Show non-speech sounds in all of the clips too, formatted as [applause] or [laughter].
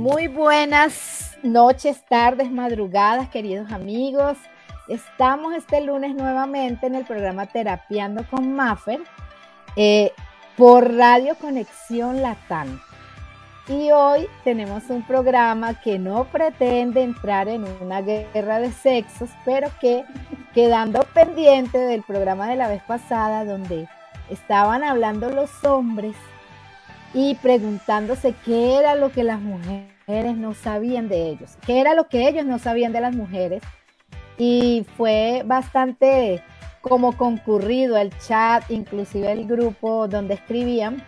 Muy buenas noches, tardes, madrugadas, queridos amigos. Estamos este lunes nuevamente en el programa Terapiando con Maffer eh, por Radio Conexión Latam. Y hoy tenemos un programa que no pretende entrar en una guerra de sexos, pero que quedando pendiente del programa de la vez pasada donde estaban hablando los hombres y preguntándose qué era lo que las mujeres no sabían de ellos, qué era lo que ellos no sabían de las mujeres. Y fue bastante como concurrido el chat, inclusive el grupo donde escribían,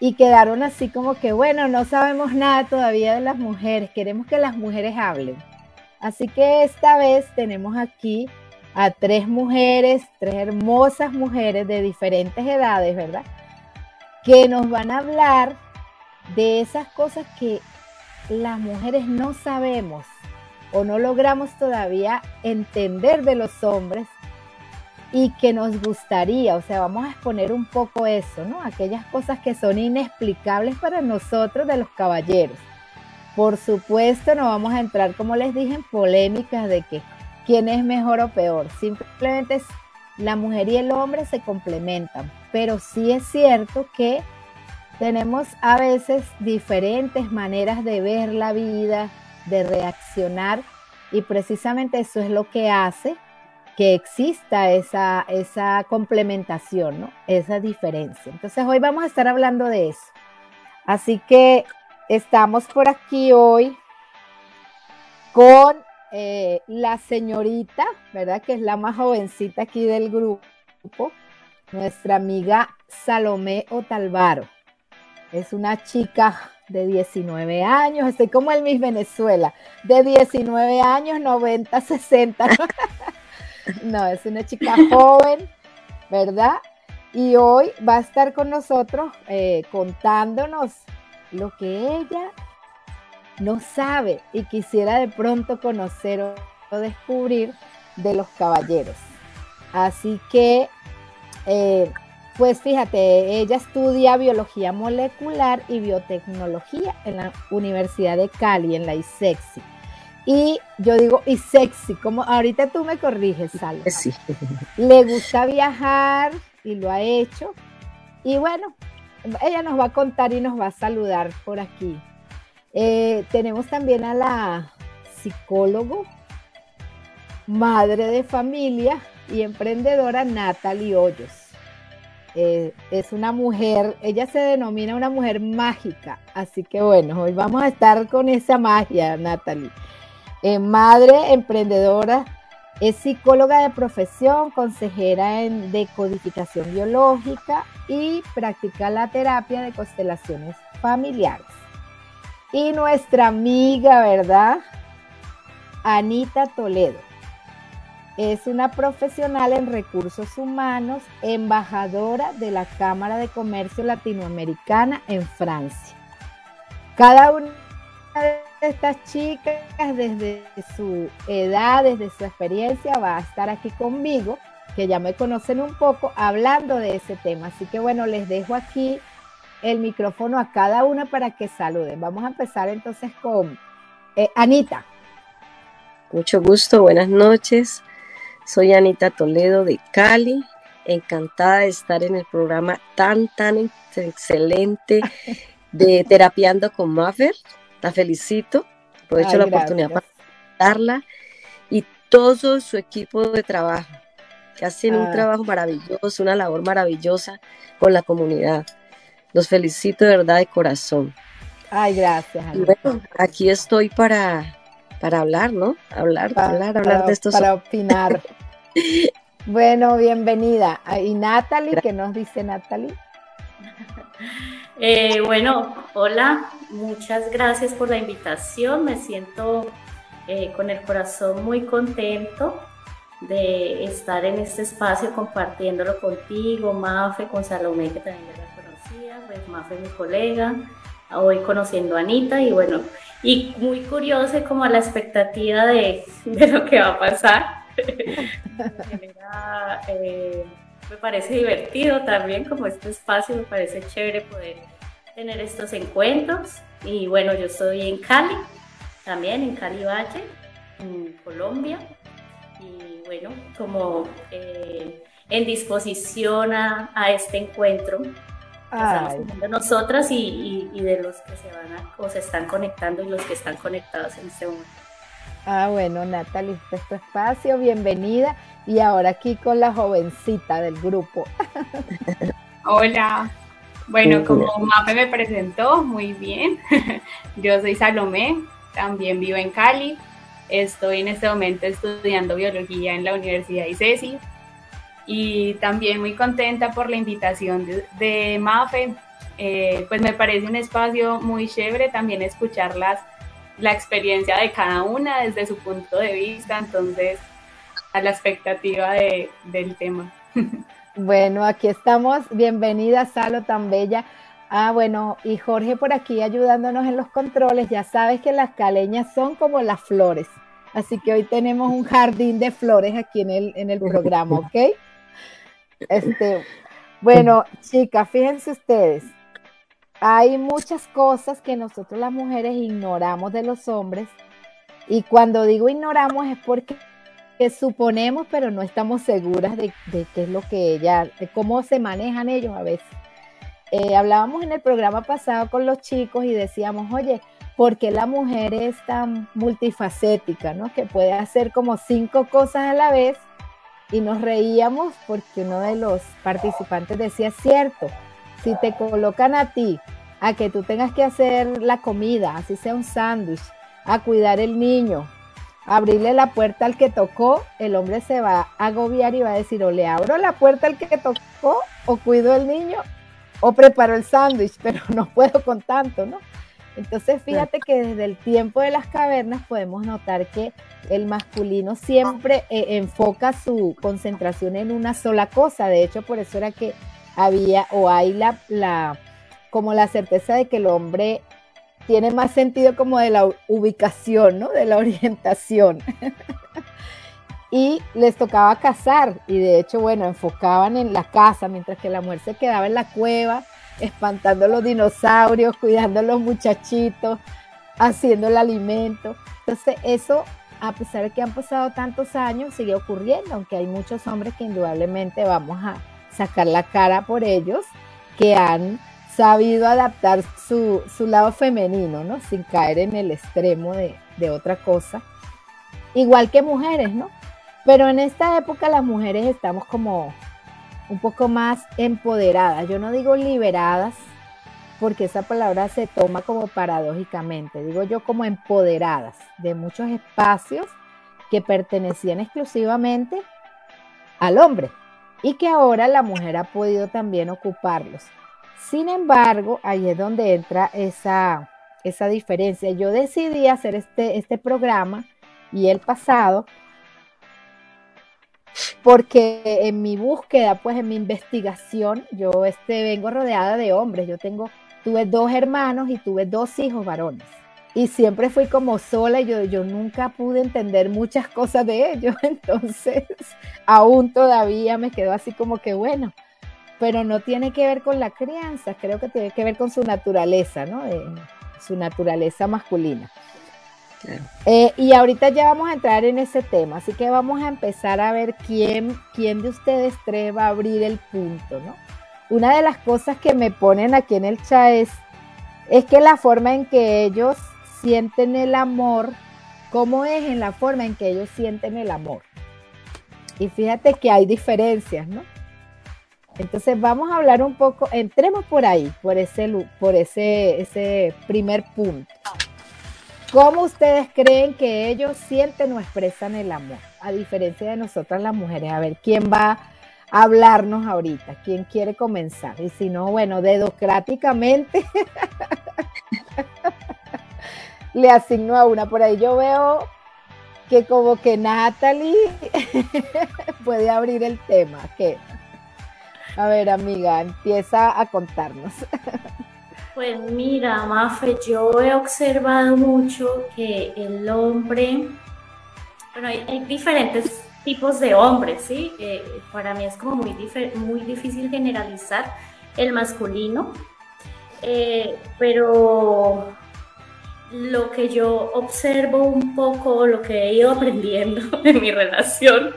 y quedaron así como que, bueno, no sabemos nada todavía de las mujeres, queremos que las mujeres hablen. Así que esta vez tenemos aquí a tres mujeres, tres hermosas mujeres de diferentes edades, ¿verdad? Que nos van a hablar de esas cosas que las mujeres no sabemos o no logramos todavía entender de los hombres y que nos gustaría, o sea, vamos a exponer un poco eso, ¿no? Aquellas cosas que son inexplicables para nosotros de los caballeros. Por supuesto, no vamos a entrar, como les dije, en polémicas de que quién es mejor o peor. Simplemente la mujer y el hombre se complementan, pero sí es cierto que tenemos a veces diferentes maneras de ver la vida, de reaccionar, y precisamente eso es lo que hace que exista esa, esa complementación, ¿no? esa diferencia. Entonces hoy vamos a estar hablando de eso. Así que estamos por aquí hoy con eh, la señorita, ¿verdad? Que es la más jovencita aquí del grupo, nuestra amiga Salomé Otalvaro. Es una chica de 19 años, estoy como el Miss Venezuela, de 19 años, 90, 60. [laughs] no, es una chica joven, ¿verdad? Y hoy va a estar con nosotros eh, contándonos lo que ella no sabe y quisiera de pronto conocer o descubrir de los caballeros. Así que, eh, pues fíjate, ella estudia biología molecular y biotecnología en la Universidad de Cali, en la ISEXI. Y yo digo ISEXI, como ahorita tú me corriges, Salva. Sí. Le gusta viajar y lo ha hecho. Y bueno, ella nos va a contar y nos va a saludar por aquí. Eh, tenemos también a la psicólogo, madre de familia y emprendedora Natalie Hoyos. Eh, es una mujer, ella se denomina una mujer mágica, así que bueno, hoy vamos a estar con esa magia, Natalie. Eh, madre, emprendedora, es psicóloga de profesión, consejera en decodificación biológica y practica la terapia de constelaciones familiares. Y nuestra amiga, ¿verdad? Anita Toledo. Es una profesional en recursos humanos, embajadora de la Cámara de Comercio Latinoamericana en Francia. Cada una de estas chicas, desde su edad, desde su experiencia, va a estar aquí conmigo, que ya me conocen un poco, hablando de ese tema. Así que bueno, les dejo aquí el micrófono a cada una para que saluden. Vamos a empezar entonces con eh, Anita. Mucho gusto, buenas noches. Soy Anita Toledo de Cali. Encantada de estar en el programa tan, tan excelente de Terapiando con Maffer. La felicito. Aprovecho la oportunidad para darla y todo su equipo de trabajo, que hacen un ah. trabajo maravilloso, una labor maravillosa con la comunidad. Los felicito de verdad de corazón. Ay, gracias. bueno, aquí estoy para, para hablar, ¿no? Hablar, hablar, hablar de estos. Para opinar. [laughs] bueno, bienvenida. Y Natalie, ¿qué nos dice Natalie? [laughs] Eh, bueno, hola, muchas gracias por la invitación. Me siento eh, con el corazón muy contento de estar en este espacio compartiéndolo contigo, Mafe, con Salomé, que también pues Mafe mi colega, hoy conociendo a Anita y bueno, y muy curiosa como la expectativa de, lo que va a pasar. [laughs] Eh, me parece divertido también como este espacio, me parece chévere poder tener estos encuentros Y bueno, yo estoy en Cali, también en Cali Valle, en Colombia. Y bueno, como eh, en disposición a, este encuentro estamos nosotras y, de los que se van a, o se están conectando y los que están conectados en este momento. Ah, bueno, Natalie, este es tu espacio, bienvenida. Y ahora aquí con la jovencita del grupo. [laughs] Hola. Bueno, como Mape me presentó, muy bien. [laughs] Yo soy Salomé, también vivo en Cali. Estoy en este momento estudiando biología en la Universidad ICESI y también muy contenta por la invitación de, Mafe. Eh, pues me parece un espacio muy chévere también escucharlas, la experiencia de cada una desde su punto de vista, entonces a la expectativa de, del tema. [laughs] Bueno, aquí estamos. Bienvenida, Salo, tan bella. Ah, bueno, y Jorge por aquí ayudándonos en los controles. Ya sabes que las caleñas son como las flores. Así que hoy tenemos un jardín de flores aquí en el, en el programa, ¿ok? Este, bueno, chicas, fíjense ustedes, hay muchas cosas que nosotros las mujeres ignoramos de los hombres y cuando digo ignoramos es porque suponemos, pero no estamos seguras de, qué es lo que ella, de cómo se manejan ellos a veces. Eh, hablábamos en el programa pasado con los chicos y decíamos, oye, ¿por qué la mujer es tan multifacética, ¿no? Que puede hacer como cinco cosas a la vez y nos reíamos porque uno de los participantes decía, cierto, si te colocan a ti a que tú tengas que hacer la comida, así sea un sándwich, a cuidar el niño, abrirle la puerta al que tocó, el hombre se va a agobiar y va a decir, o le abro la puerta al que tocó, o cuido el niño, o preparo el sándwich, [laughs] pero no puedo con tanto, ¿no? Entonces, fíjate que desde el tiempo de las cavernas podemos notar que el masculino siempre eh, enfoca su concentración en una sola cosa. De hecho, por eso era que había o hay la, la como la certeza de que el hombre tiene más sentido como de la ubicación, ¿no? De la orientación. [laughs] y les tocaba cazar y de hecho, bueno, enfocaban en la casa mientras que la mujer se quedaba en la cueva espantando los dinosaurios, cuidando a los muchachitos, haciendo el alimento. Entonces eso, a pesar de que han pasado tantos años, sigue ocurriendo, aunque hay muchos hombres que indudablemente vamos a sacar la cara por ellos, que han sabido adaptar su, lado femenino, ¿no? Sin caer en el extremo de, de otra cosa. Igual que mujeres, ¿no? Pero en esta época las mujeres estamos como un poco más empoderadas. Yo no digo liberadas, porque esa palabra se toma como paradójicamente, digo yo como empoderadas de muchos espacios que pertenecían exclusivamente al hombre y que ahora la mujer ha podido también ocuparlos. Sin embargo, ahí es donde entra esa, esa diferencia. Yo decidí hacer este, este programa y el pasado porque en mi búsqueda, pues en mi investigación, yo este, vengo rodeada de hombres. Yo tengo, tuve dos hermanos y tuve dos hijos varones. Y siempre fui como sola y yo, yo nunca pude entender muchas cosas de ellos. [laughs] Entonces, aún todavía me quedo así como que bueno, pero no tiene que ver con la crianza, creo que tiene que ver con su naturaleza, ¿no? su naturaleza masculina. Eh, y ahorita ya vamos a entrar en ese tema, así que vamos a empezar a ver quién, quién de ustedes tres va a abrir el punto, ¿no? Una de las cosas que me ponen aquí en el chat es, es que la forma en que ellos sienten el amor, ¿cómo es en la forma en que ellos sienten el amor? Y fíjate que hay diferencias, ¿no? Entonces vamos a hablar un poco, entremos por ahí, por ese, por ese, ese primer punto. ¿Cómo ustedes creen que ellos sienten o expresan el amor? A diferencia de nosotras las mujeres. A ver, ¿quién va a hablarnos ahorita? ¿Quién quiere comenzar? Y si no, bueno, dedocráticamente [laughs] le asigno a una. Por ahí yo veo que como que Natalie [laughs] puede abrir el tema. ¿Qué? A ver, amiga, empieza a contarnos. [laughs] Pues mira, Mafe, yo he observado mucho que el hombre, bueno, hay, diferentes tipos de hombres, ¿sí? Eh, para mí es como muy, muy difícil generalizar el masculino, eh, pero lo que yo observo un poco, lo que he ido aprendiendo [laughs] en mi relación,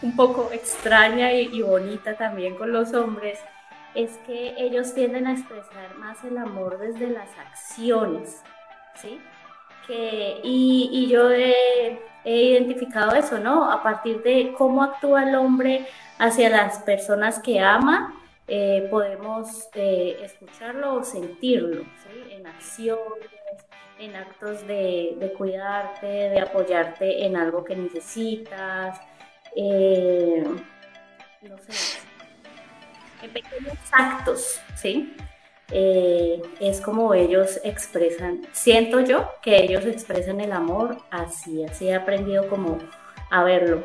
un poco extraña y, bonita también con los hombres, es que ellos tienden a expresar más el amor desde las acciones, ¿sí? Que, y, yo he, identificado eso, ¿no? A partir de cómo actúa el hombre hacia las personas que ama, eh, podemos eh, escucharlo o sentirlo, ¿sí? En acciones, en actos de, cuidarte, de apoyarte en algo que necesitas, eh, no sé, en pequeños actos, ¿sí? Eh, es como ellos expresan, siento yo que ellos expresan el amor así, así he aprendido como a verlo.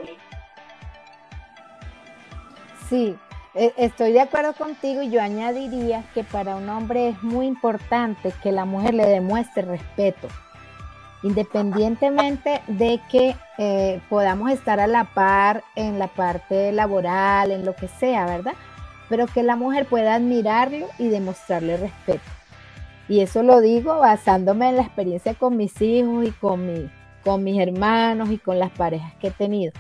Sí, e, estoy de acuerdo contigo y yo añadiría que para un hombre es muy importante que la mujer le demuestre respeto, independientemente de que eh, podamos estar a la par en la parte laboral, en lo que sea, ¿verdad? Pero que la mujer pueda admirarlo y demostrarle respeto. Y eso lo digo basándome en la experiencia con mis hijos y con, con mis hermanos y con las parejas que he tenido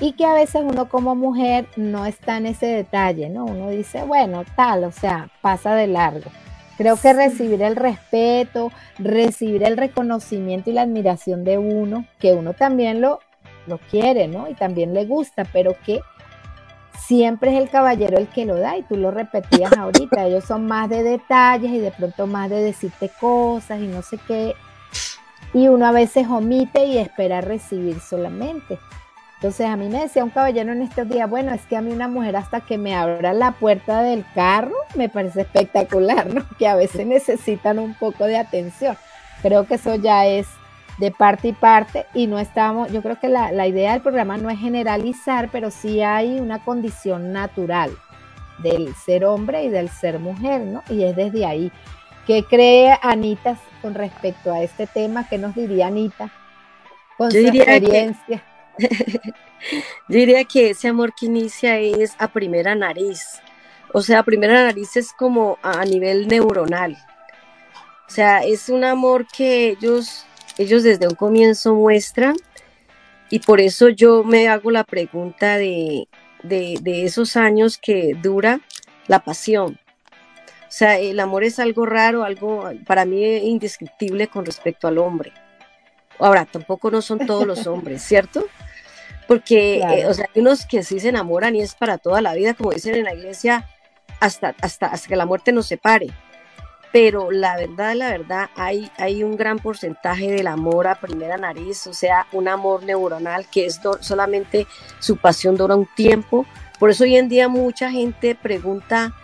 y que a veces uno como mujer no está en ese detalle, ¿no? Uno dice, bueno, tal, o sea, pasa de largo. Creo que recibir el respeto, recibir el reconocimiento y la admiración de uno, que uno también lo, lo quiere, ¿no? Y también le gusta, pero que siempre es el caballero el que lo da y tú lo repetías [laughs] ahorita, ellos son más de detalles y de pronto más de decirte cosas y no sé qué. Y uno a veces omite y espera recibir solamente. Entonces a mí me decía un caballero en estos días, bueno, es que a mí una mujer hasta que me abra la puerta del carro me parece espectacular, ¿no? [laughs] Que a veces necesitan un poco de atención. Creo que eso ya es de parte y parte y no estamos, yo creo que la, la idea del programa no es generalizar, pero sí hay una condición natural del ser hombre y del ser mujer, ¿no? Y es desde ahí. ¿Qué cree Anita con respecto a este tema? ¿Qué nos diría Anita con su experiencia? [laughs] Yo diría que ese amor que inicia es a primera nariz. O sea, a primera nariz es como a nivel neuronal. O sea, es un amor que ellos, ellos desde un comienzo muestran y por eso yo me hago la pregunta de, de esos años que dura la pasión. O sea, el amor es algo raro, algo para mí indescriptible con respecto al hombre. Ahora, tampoco no son todos los hombres, ¿cierto? Porque, eh, o sea, hay unos que sí se enamoran y es para toda la vida, como dicen en la iglesia, hasta, hasta, hasta que la muerte nos separe. Pero la verdad, la verdad, hay, hay un gran porcentaje del amor a primera nariz, o sea, un amor neuronal que es solamente su pasión dura un tiempo. Por eso hoy en día mucha gente pregunta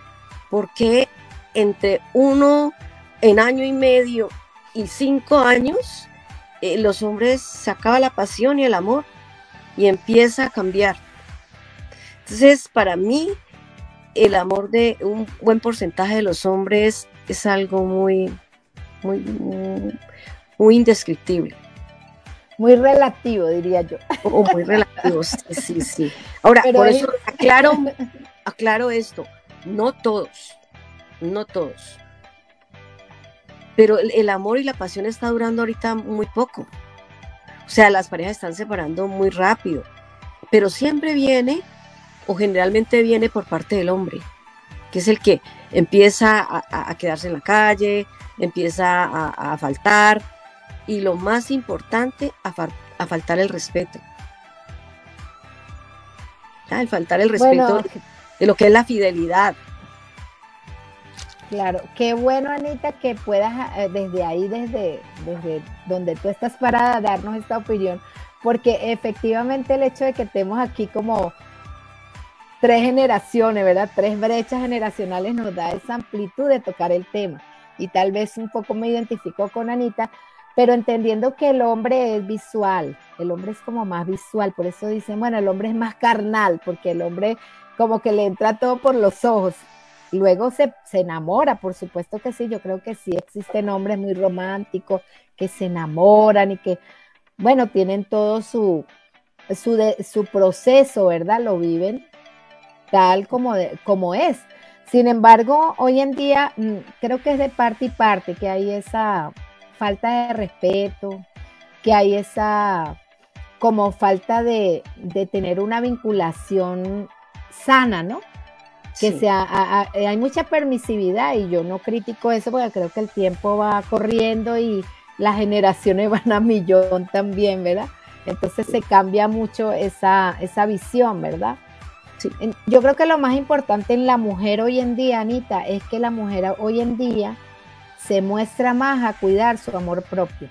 por qué entre uno en año y medio y cinco años eh, los hombres se acaba la pasión y el amor y empieza a cambiar. Entonces, para mí, el amor de un buen porcentaje de los hombres es algo muy, muy, muy, indescriptible. Muy relativo, diría yo. [laughs] O muy relativo, sí, sí, sí. Ahora, por eso [laughs] aclaro, aclaro esto, no todos, no todos. Pero el amor y la pasión está durando ahorita muy poco. O sea, las parejas están separando muy rápido, pero siempre viene o generalmente viene por parte del hombre, que es el que empieza a, quedarse en la calle, empieza a, faltar y lo más importante, a, faltar el respeto. El faltar el respeto de lo que es la fidelidad. Claro, qué bueno Anita que puedas eh, desde ahí, desde, desde donde tú estás parada, darnos esta opinión, porque efectivamente el hecho de que estemos aquí como tres generaciones, ¿verdad? Tres brechas generacionales nos da esa amplitud de tocar el tema. Y tal vez un poco me identifico con Anita, pero entendiendo que el hombre es visual, el hombre es como más visual, por eso dicen, bueno, el hombre es más carnal, porque el hombre como que le entra todo por los ojos Luego se, enamora, por supuesto que sí, yo creo que sí existen hombres muy románticos que se enamoran y que, bueno, tienen todo su, su, su proceso, ¿verdad? Lo viven tal como, como es. Sin embargo, hoy en día mm, creo que es de parte y parte que hay esa falta de respeto, que hay esa como falta de, tener una vinculación sana, ¿no? Que sea, hay mucha permisividad y yo no critico eso porque creo que el tiempo va corriendo y las generaciones [laughs] van a millón también, ¿verdad? Entonces se cambia mucho esa, esa visión, ¿verdad? Yo creo que lo más importante en la mujer hoy en día, Anita, es que la mujer hoy en día se muestra más a cuidar su amor propio.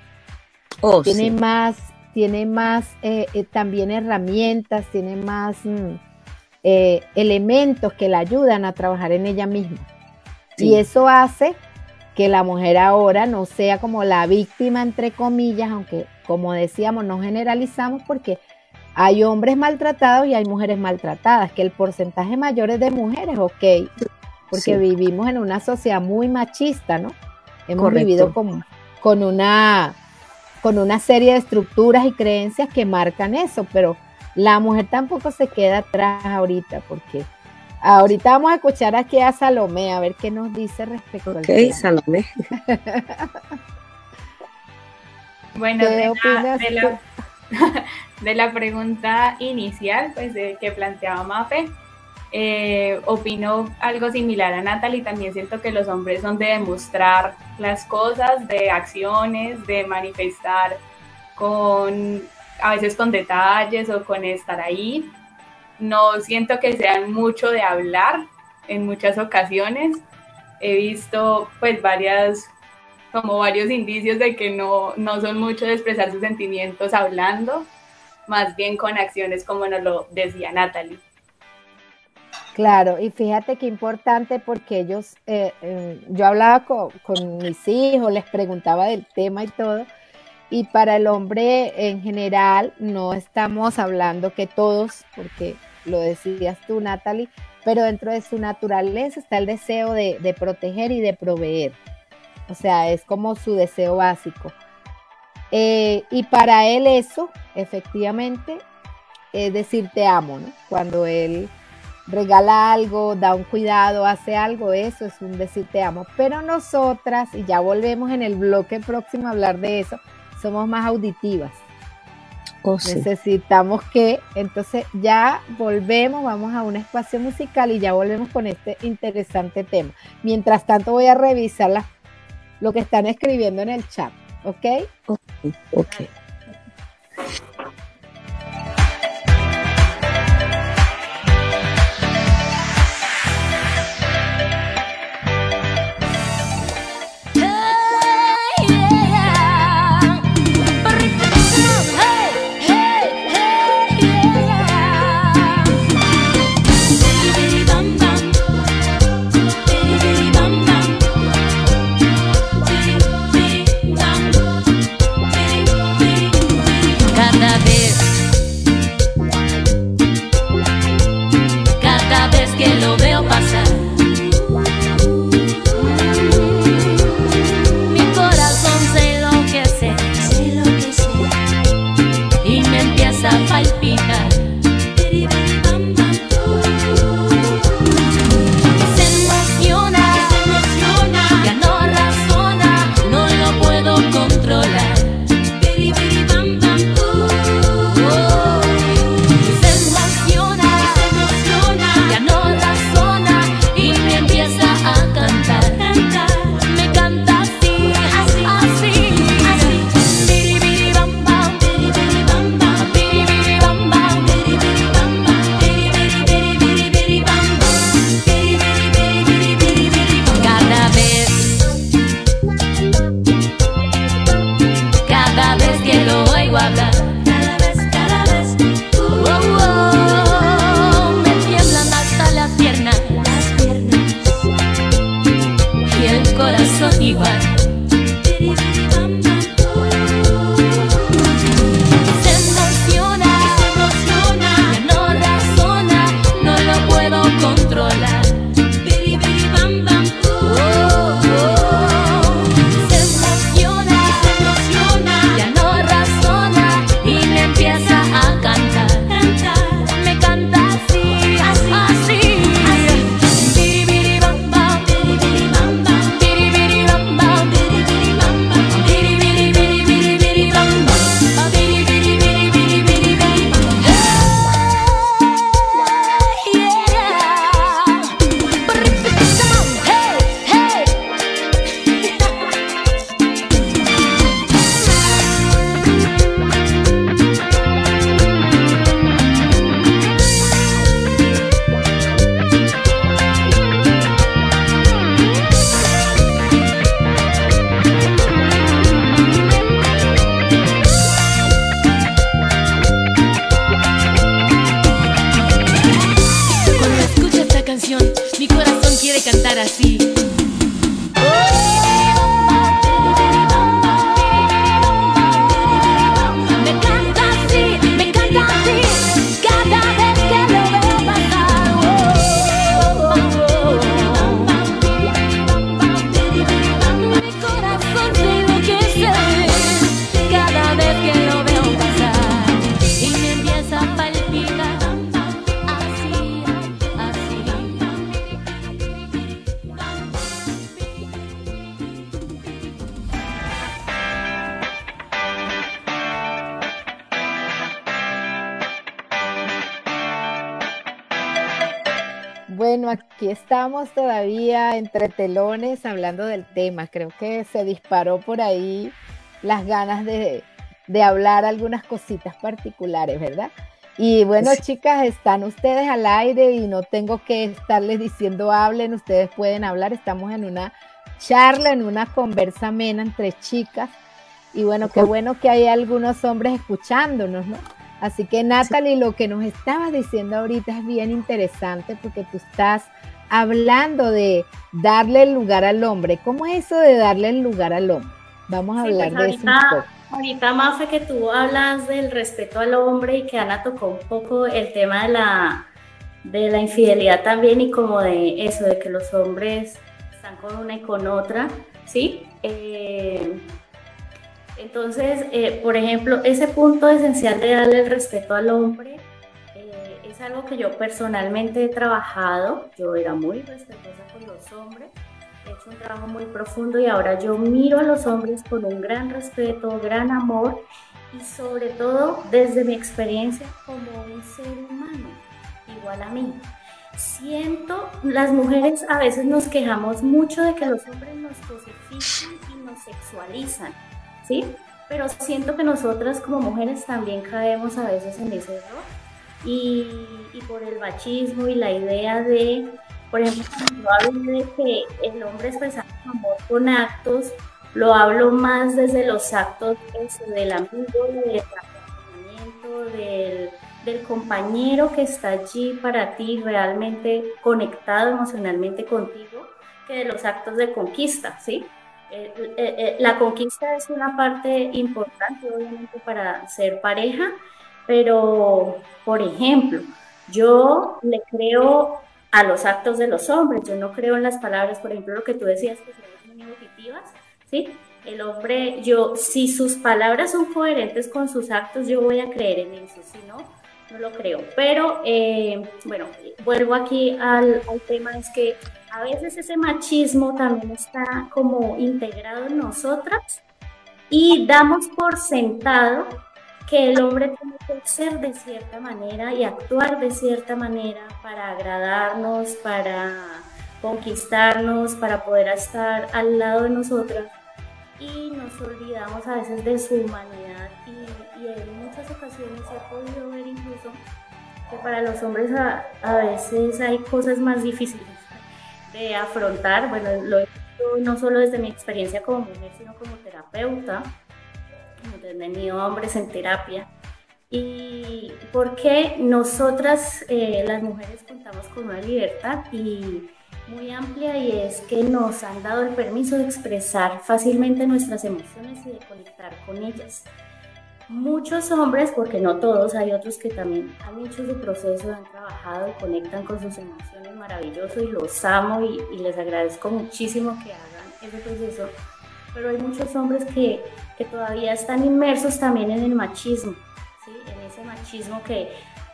Oh, tiene más, tiene más eh, eh, también herramientas, tiene más mm, eh, elementos que la ayudan a trabajar en ella misma. Y eso hace que la mujer ahora no sea como la víctima, entre comillas, aunque como decíamos, no generalizamos porque hay hombres maltratados y hay mujeres maltratadas, que el porcentaje mayor es de mujeres, ok, porque vivimos en una sociedad muy machista, ¿no? Hemos vivido con, con, una, con una serie de estructuras y creencias que marcan eso, pero la mujer tampoco se queda atrás ahorita, porque ahorita vamos a escuchar aquí a Salomé, a ver qué nos dice respecto al tema. Salomé. [laughs] bueno, de la, de la [laughs] pregunta inicial pues, de, que planteaba Mafe, eh, opino algo similar a Natalie, también siento que los hombres son de demostrar las cosas, de acciones, de manifestar con, a veces con detalles o con estar ahí. No siento que sean mucho de hablar en muchas ocasiones. He visto pues varias, como varios indicios de que no, no son mucho de expresar sus sentimientos hablando más bien con acciones como nos lo decía Natalie. Claro, y fíjate qué importante porque ellos, eh, eh, yo hablaba con, mis hijos, les preguntaba del tema y todo, y para el hombre en general no estamos hablando que todos, porque lo decías tú, Natalie, pero dentro de su naturaleza está el deseo de, de proteger y de proveer. O sea, es como su deseo básico. Eh, y para él eso, efectivamente, es decir te amo, ¿no? Cuando él regala algo, da un cuidado, hace algo, eso es un decir te amo. Pero nosotras, y ya volvemos en el bloque próximo a hablar de eso, somos más auditivas. Oh, Necesitamos que, entonces ya volvemos, vamos a un espacio musical y ya volvemos con este interesante tema. Mientras tanto voy a revisar lo que están escribiendo en el chat. ¿Ok? Ok. okay. que no estamos todavía entre telones hablando del tema. Creo que se disparó por ahí las ganas de, de hablar algunas cositas particulares, ¿verdad? Y bueno, chicas, están ustedes al aire y no tengo que estarles diciendo hablen, ustedes pueden hablar. Estamos en una charla, en una conversa amena entre chicas. Y bueno, qué bueno que hay algunos hombres escuchándonos, ¿no? Así que Natalie, lo que nos estabas diciendo ahorita es bien interesante porque tú estás hablando de darle el lugar al hombre. ¿Cómo es eso de darle el lugar al hombre? Vamos a hablar pues de eso un poco. Ahorita, Mafe, que tú hablas del respeto al hombre y que Ana tocó un poco el tema de la, de la infidelidad también y como de eso, de que los hombres están con una y con otra, ¿sí? Eh, entonces, eh, por ejemplo, ese punto esencial de darle el respeto al hombre es algo que yo personalmente he trabajado. Yo era muy respetuosa con los hombres, he hecho un trabajo muy profundo y ahora yo miro a los hombres con un gran respeto, gran amor y sobre todo desde mi experiencia como un ser humano, igual a mí. Siento, las mujeres a veces nos quejamos mucho de que los hombres nos cosifican y nos sexualizan ¿sí? Pero siento que nosotras como mujeres también caemos a veces en ese error. Y, por el machismo y la idea de, por ejemplo, cuando hablo de que el hombre expresa amor con actos, lo hablo más desde los actos del amigo, del acompañamiento, del, del compañero que está allí para ti, realmente conectado emocionalmente contigo, que de los actos de conquista, ¿sí? La conquista es una parte importante, obviamente, para ser pareja, pero, por ejemplo, yo le creo a los actos de los hombres, yo no creo en las palabras, por ejemplo, lo que tú decías, que son muy auditivas, ¿sí? El hombre, yo, si sus palabras son coherentes con sus actos, yo voy a creer en eso, si no, no lo creo. Pero, bueno, vuelvo aquí al, al tema, es que a veces ese machismo también está como integrado en nosotras y damos por sentado que el hombre tiene que ser de cierta manera y actuar de cierta manera para agradarnos, para conquistarnos, para poder estar al lado de nosotras. Y nos olvidamos a veces de su humanidad. Y, en muchas ocasiones ha podido ver incluso que para los hombres a, a veces hay cosas más difíciles de afrontar, bueno, lo he no solo desde mi experiencia como mujer, sino como terapeuta, donde he tenido hombres en terapia, y porque nosotras, eh, las mujeres, contamos con una libertad y muy amplia y es que nos han dado el permiso de expresar fácilmente nuestras emociones y de conectar con ellas muchos hombres, porque no todos, hay otros que también han hecho su proceso, han trabajado y conectan con sus emociones maravilloso y los amo y, les agradezco muchísimo que hagan ese proceso. Pero hay muchos hombres que, que todavía están inmersos también en el machismo, en ese machismo que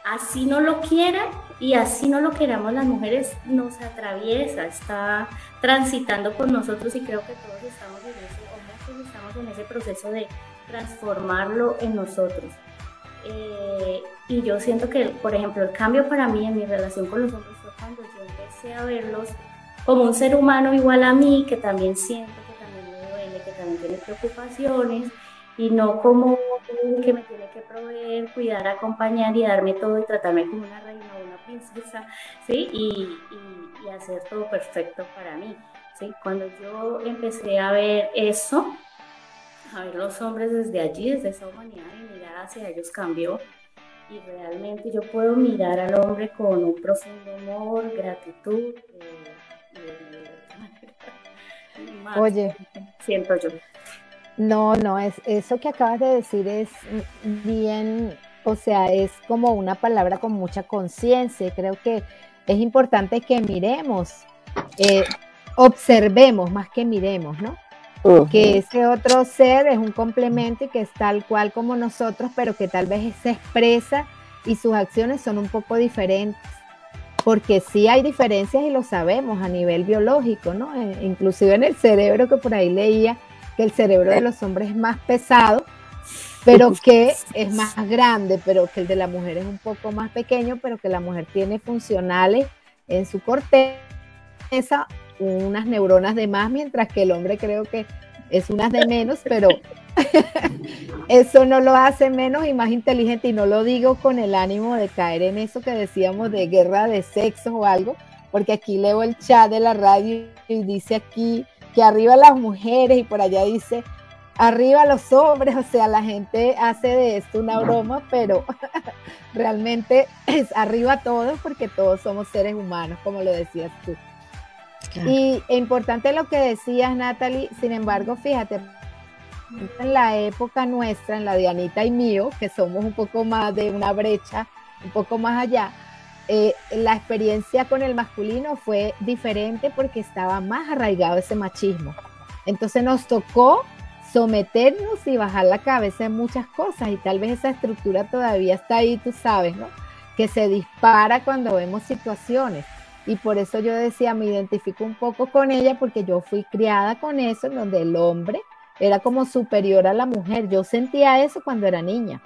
así no lo quieran y así no lo queramos las mujeres, nos atraviesa, está transitando con nosotros y creo que todos estamos en ese, o estamos en ese proceso de transformarlo en nosotros. Eh, y yo siento que, por ejemplo, el cambio para mí en mi relación con los hombres fue cuando yo empecé a verlos como un ser humano igual a mí, que también me también tiene preocupaciones, y no como que me tiene que proveer, cuidar, acompañar y darme todo y tratarme como una reina o una princesa, ¿sí? Y, y, y hacer todo perfecto para mí, ¿sí? Cuando yo empecé a ver eso, a ver los hombres desde allí, desde esa humanidad y mirar hacia ellos cambió. Y realmente yo puedo mirar al hombre con un profundo amor, gratitud. Eh, Oye, siento yo. No, no, es eso que acabas de decir es bien, o sea, es como una palabra con mucha conciencia. Creo que es importante que miremos, eh, observemos más que miremos, ¿no? que ese otro ser es un complemento y que es tal cual como nosotros, pero que tal vez se expresa y sus acciones son un poco diferentes. Porque sí hay diferencias y lo sabemos a nivel biológico, ¿no? Eh, inclusive en el cerebro, que por ahí leía que el cerebro de los hombres es más pesado, pero que es más grande, pero que el de la mujer es un poco más pequeño, pero que la mujer tiene funcionales en su corteza unas neuronas de más, mientras que el hombre creo que es unas de menos, pero [laughs] eso no lo hace menos y más inteligente y no lo digo con el ánimo de caer en eso que decíamos de guerra de sexos o algo, porque aquí leo el chat de la radio y dice aquí que arriba las mujeres y por allá dice arriba los hombres, o sea, la gente hace de esto una broma, pero [laughs] realmente es arriba todos porque todos somos seres humanos, como lo decías tú. Y importante lo que decías, Natalie, sin embargo, fíjate, en la época nuestra, en la de Anita y mío, que somos un poco más de una brecha, un poco más allá, eh, la experiencia con el masculino fue diferente porque estaba más arraigado ese machismo. Entonces nos tocó someternos y bajar la cabeza en muchas cosas y tal vez esa estructura todavía está ahí, tú sabes, ¿no? Que se dispara cuando vemos situaciones. Y por eso yo decía, me identifico un poco con ella porque yo fui criada con eso, en donde el hombre era como superior a la mujer. Yo sentía eso cuando era niña,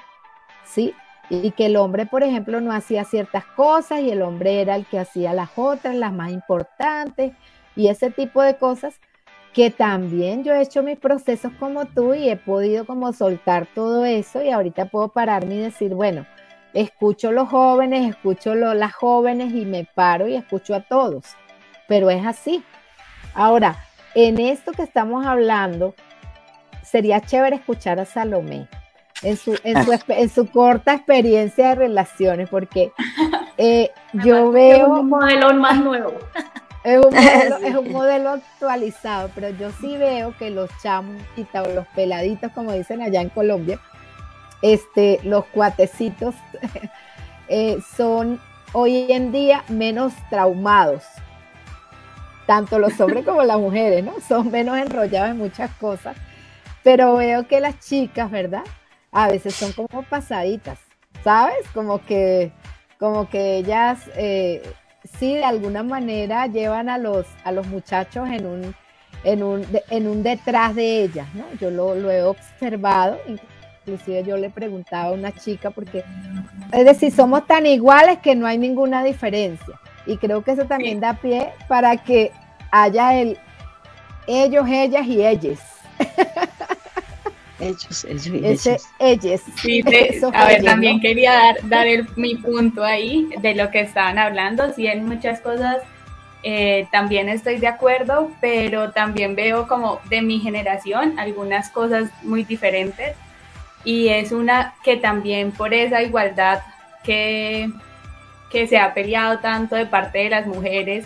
¿sí? Y que el hombre, por ejemplo, no hacía ciertas cosas y el hombre era el que hacía las otras, las más importantes y ese tipo de cosas que también yo he hecho mis procesos como tú y he podido como soltar todo eso y ahorita puedo pararme y decir, bueno, escucho los jóvenes, escucho las jóvenes y me paro y escucho a todos, pero es así. Ahora, en esto que estamos hablando, sería chévere escuchar a Salomé en su, en su, corta experiencia de relaciones, porque [laughs] eh, yo veo... Un modelo más nuevo. [laughs] Es un, modelo, [laughs] es un, modelo, actualizado, pero yo sí veo que los chamos o los peladitos, como dicen allá en Colombia, este, los cuatecitos eh, son hoy en día menos traumados. Tanto los hombres como las mujeres, ¿no? Son menos enrollados en muchas cosas. Pero veo que las chicas, ¿verdad? A veces son como pasaditas, ¿sabes? Como que, como que ellas eh, sí de alguna manera llevan a los, a los muchachos en un, en un, en un detrás de ellas, ¿no? Yo lo, lo he observado, inclusive yo le preguntaba a una chica porque, es decir, somos tan iguales que no hay ninguna diferencia. Y creo que eso también da pie para que haya el ellos, ellas y ellas. [laughs] Ellos, ellos y Ese, ellos. Sí, [laughs] a ver, también quería dar, dar el, mi punto ahí de lo que estaban hablando. Sí, en muchas cosas eh, también estoy de acuerdo, pero también veo como de mi generación algunas cosas muy diferentes y es una que también por esa igualdad que, que se ha peleado tanto de parte de las mujeres,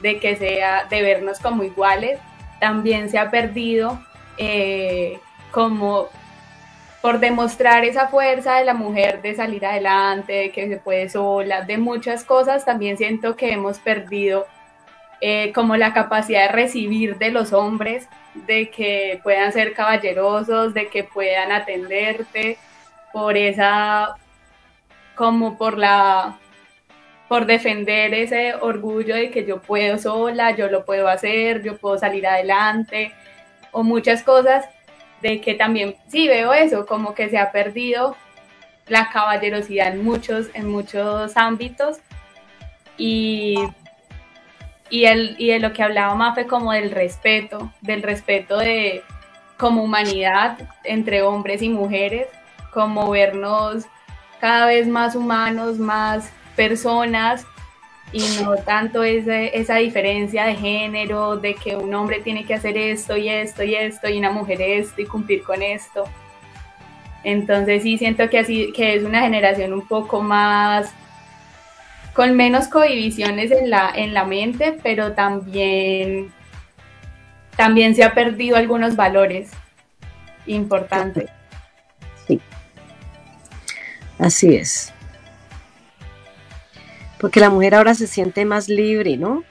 de que sea, de vernos como iguales, también se ha perdido eh, como por demostrar esa fuerza de la mujer de salir adelante, de que se puede sola, de muchas cosas, también siento que hemos perdido eh, como la capacidad de recibir de los hombres de que puedan ser caballerosos, de que puedan atenderte, por esa, como por la, por defender ese orgullo de que yo puedo sola, yo lo puedo hacer, yo puedo salir adelante, o muchas cosas de que también, sí veo eso, como que se ha perdido la caballerosidad en muchos, en muchos ámbitos. Y y, el, y de lo que hablaba Mafe como del respeto, del respeto de como humanidad entre hombres y mujeres, como vernos cada vez más humanos, más personas y no tanto ese, esa diferencia de género, de que un hombre tiene que hacer esto y esto y esto y una mujer esto y cumplir con esto. Entonces sí siento que así que es una generación un poco más con menos cohibiciones en la, en la mente, pero también, también se ha perdido algunos valores importantes. Sí, así es. Porque la mujer ahora se siente más libre, ¿no?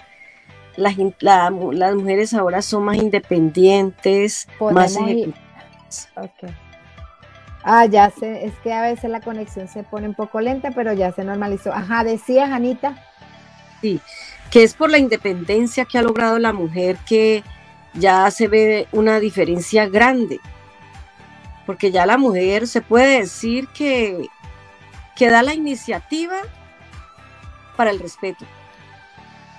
Las, las mujeres ahora son más independientes, más Ah, ya sé, es que a veces la conexión se pone un poco lenta, pero ya se normalizó. Ajá, decías, Anita. Sí, que es por la independencia que ha logrado la mujer que ya se ve una diferencia grande. Porque ya la mujer se puede decir que, que da la iniciativa para el respeto.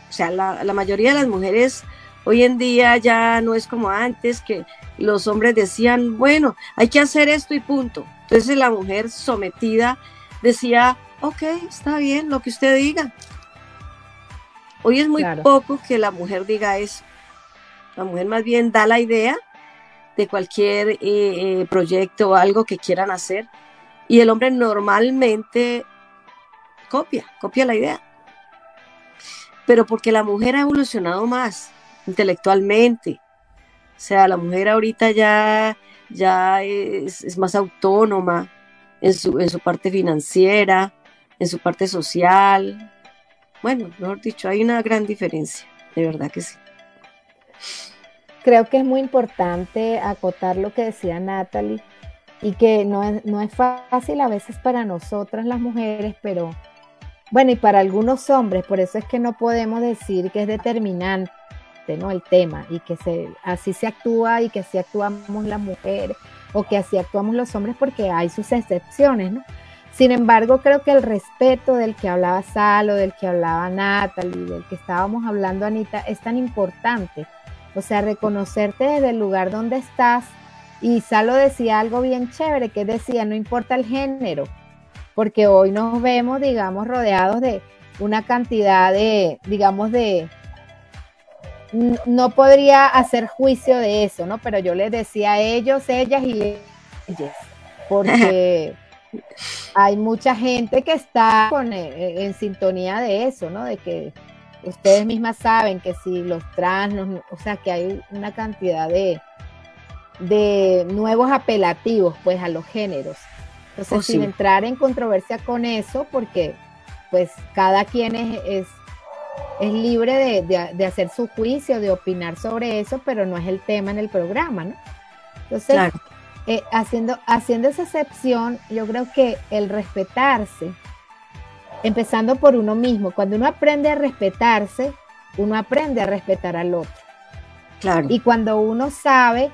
O sea, la, la mayoría de las mujeres hoy en día ya no es como antes que los hombres decían, bueno, hay que hacer esto y punto. Entonces la mujer sometida decía, ok, está bien, lo que usted diga. Hoy es muy poco que la mujer diga eso. La mujer más bien da la idea de cualquier eh, eh, proyecto o algo que quieran hacer y el hombre normalmente copia, copia la idea. Pero porque la mujer ha evolucionado más intelectualmente. O sea, la mujer ahorita ya, ya es, más autónoma en su, en su parte financiera, en su parte social, bueno, mejor dicho, hay una gran diferencia, de verdad que sí. Creo que es muy importante acotar lo que decía Natalie y que no es, no es fácil a veces para nosotras las mujeres, pero bueno, y para algunos hombres, por eso es que no podemos decir que es determinante ¿no? el tema y que se, así se actúa y que así actuamos las mujeres o que así actuamos los hombres porque hay sus excepciones, ¿no? Sin embargo, creo que el respeto del que hablaba Salo, del que hablaba Natalie, del que estábamos hablando Anita, es tan importante. O sea, reconocerte desde el lugar donde estás. Y Salo decía algo bien chévere, que decía, no importa el género, porque hoy nos vemos, digamos, rodeados de una cantidad de, digamos, de, no podría hacer juicio de eso, ¿no? Pero yo les decía a ellos, ellas y ellas, porque [laughs] hay mucha gente que está eh, en sintonía de eso, ¿no? De que ustedes mismas saben que si los trans, o sea, que hay una cantidad de, de nuevos apelativos, pues, a los géneros. Entonces, oh, sin entrar en controversia con eso, porque, pues, cada quien es, es, libre de, hacer su juicio, de opinar sobre eso, pero no es el tema en el programa, ¿no? Entonces, eh, haciendo, haciendo esa excepción, yo creo que el respetarse, empezando por uno mismo, cuando uno aprende a respetarse, uno aprende a respetar al otro. Claro. Y cuando uno sabe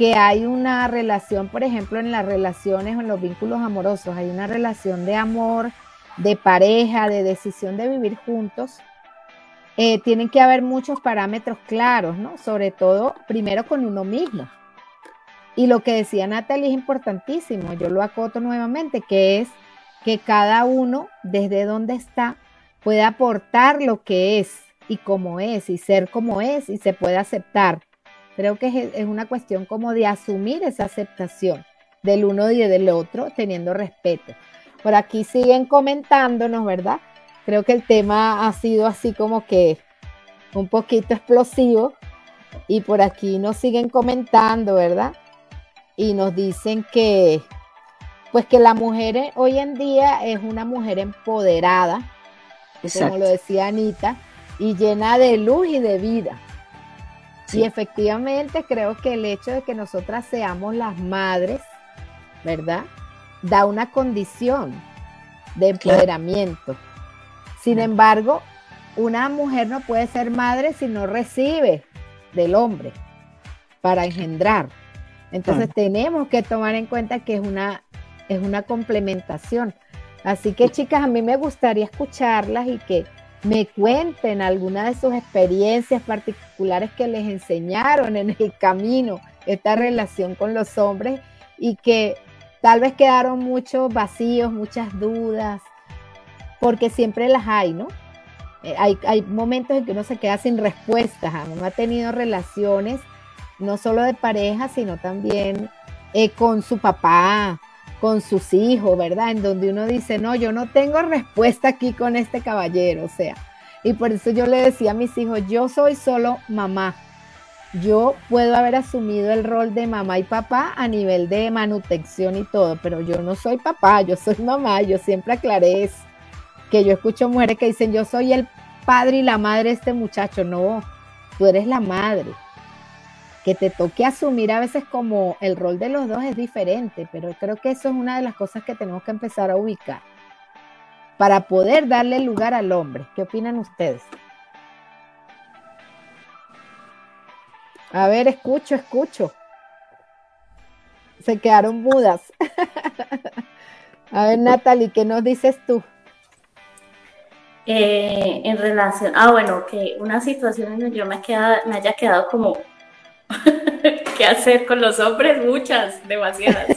que hay una relación, por ejemplo, en las relaciones o en los vínculos amorosos, hay una relación de amor, de pareja, de decisión de vivir juntos, eh, tienen que haber muchos parámetros claros, ¿no? Sobre todo, primero con uno mismo. Y lo que decía Natalie es importantísimo, yo lo acoto nuevamente, que es que cada uno desde donde está puede aportar lo que es y cómo es y ser como es y se puede aceptar. Creo que es, una cuestión como de asumir esa aceptación del uno y del otro teniendo respeto. Por aquí siguen comentándonos, ¿verdad? Creo que el tema ha sido así como que un poquito explosivo y por aquí nos siguen comentando, ¿verdad? y nos dicen que pues que la mujer hoy en día es una mujer empoderada, como lo decía Anita, y llena de luz y de vida. Y efectivamente creo que el hecho de que nosotras seamos las madres, ¿verdad? Da una condición de empoderamiento. Sin embargo, una mujer no puede ser madre si no recibe del hombre para engendrar. Entonces tenemos que tomar en cuenta que es una, es una complementación. Así que chicas, a mí me gustaría escucharlas y que me cuenten alguna de sus experiencias particulares que les enseñaron en el camino, esta relación con los hombres y que tal vez quedaron muchos vacíos, muchas dudas, porque siempre las hay, ¿no? Eh, hay, hay momentos en que uno se queda sin respuestas, uno ha tenido relaciones no solo de pareja, sino también eh, con su papá, con sus hijos, ¿verdad? En donde uno dice, no, yo no tengo respuesta aquí con este caballero, o sea, y por eso yo le decía a mis hijos, yo soy solo mamá. Yo puedo haber asumido el rol de mamá y papá a nivel de manutención y todo, pero yo no soy papá, yo soy mamá, yo siempre aclaré. Que yo escucho mujeres que dicen, yo soy el padre y la madre de este muchacho. No, tú eres la madre que te toque asumir a veces como el rol de los dos es diferente, pero creo que eso es una de las cosas que tenemos que empezar a ubicar para poder darle lugar al hombre. ¿Qué opinan ustedes? A ver, escucho, escucho. Se quedaron mudas. [laughs] a ver, Natalie, ¿qué nos dices tú? eh, en relación, ah, bueno, que una situación en la que yo me, queda, me haya quedado como, [laughs] ¿qué hacer con los hombres? Muchas, demasiadas.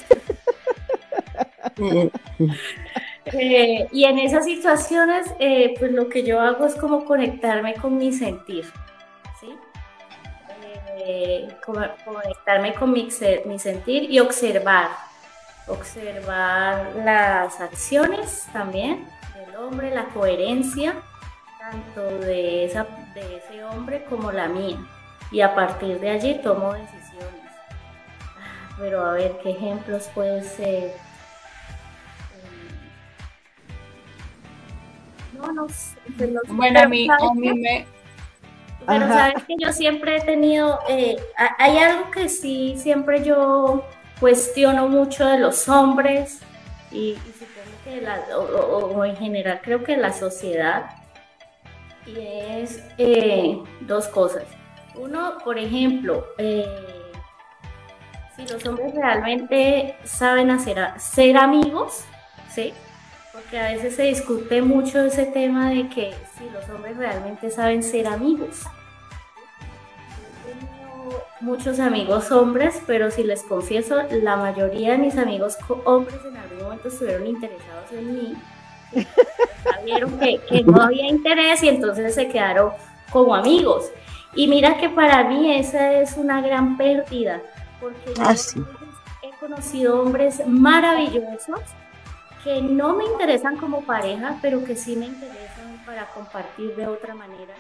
[laughs] Eh, y en esas situaciones, eh, pues lo que yo hago es como conectarme con mi sentir, ¿sí? conectarme con mi, mi sentir y observar, observar las acciones también del hombre, la coherencia tanto de, esa, de ese hombre como la mía. Y a partir de allí tomo decisiones. Pero a ver, ¿qué ejemplos puede ser? No, no sé. Bueno, a mí, a mí me... Pero sabes que yo siempre he tenido, eh, hay algo que sí, siempre yo cuestiono mucho de los hombres y, supongo que la, o, en general creo que la sociedad y es eh, dos cosas. Uno, por ejemplo, eh, si los hombres realmente saben hacer ser amigos, ¿sí? Porque a veces se discute mucho ese tema de que si los hombres realmente saben ser amigos muchos amigos hombres, pero si les confieso, la mayoría de mis amigos hombres en algún momento estuvieron interesados en mí. [laughs] Vieron que, no había interés y entonces se quedaron como amigos. Y mira que para mí esa es una gran pérdida, porque ah, he conocido hombres maravillosos que no me interesan como pareja, pero que sí me interesan para compartir de otra manera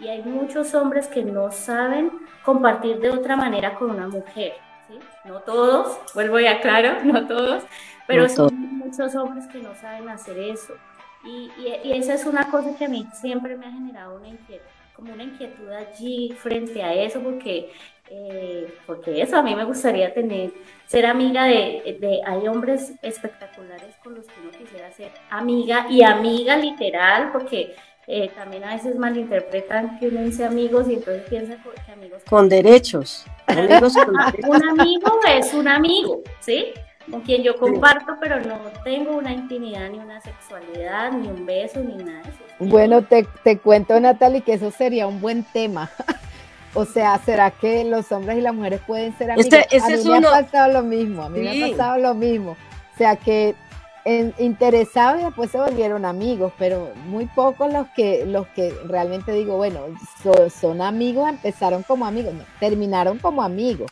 y hay muchos hombres que no saben compartir de otra manera con una mujer. ¿sí? No todos, vuelvo ya claro, no todos, pero son muchos hombres que no saben hacer eso. Y, y, esa es una cosa que a mí siempre me ha generado una inquietud, como una inquietud allí frente a eso, porque, eh, porque eso a mí me gustaría tener, ser amiga de, de, hay hombres espectaculares con los que uno quisiera ser amiga y amiga literal, porque eh, también a veces malinterpretan que uno dice amigos y entonces piensa que amigos... Con derechos. [laughs] Amigos Un amigo es un amigo, ¿sí? Con quien yo comparto, pero no tengo una intimidad, ni una sexualidad, ni un beso, ni nada de eso. Bueno, te, te cuento, Natalie, que eso sería un buen tema. [laughs] O sea, ¿será que los hombres y las mujeres pueden ser amigos? Este, a mí me ha pasado lo mismo, a mí me ha pasado lo mismo. O sea, que interesados y después se volvieron amigos, pero muy pocos los que, los que realmente digo, bueno, son amigos, empezaron como amigos, terminaron como amigos.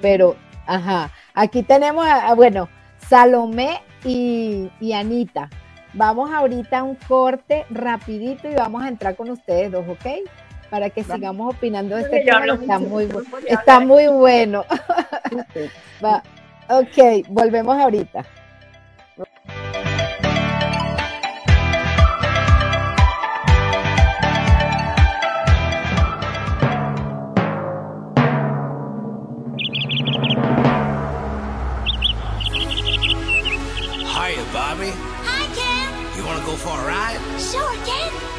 Pero, ajá, aquí tenemos, a, bueno, Salomé y, Anita. Vamos ahorita a un corte rapidito y vamos a entrar con ustedes dos, ¿ok? Para que sigamos opinando de este tema. Está muy, está muy bueno. [laughs] [laughs] ok, volvemos ahorita.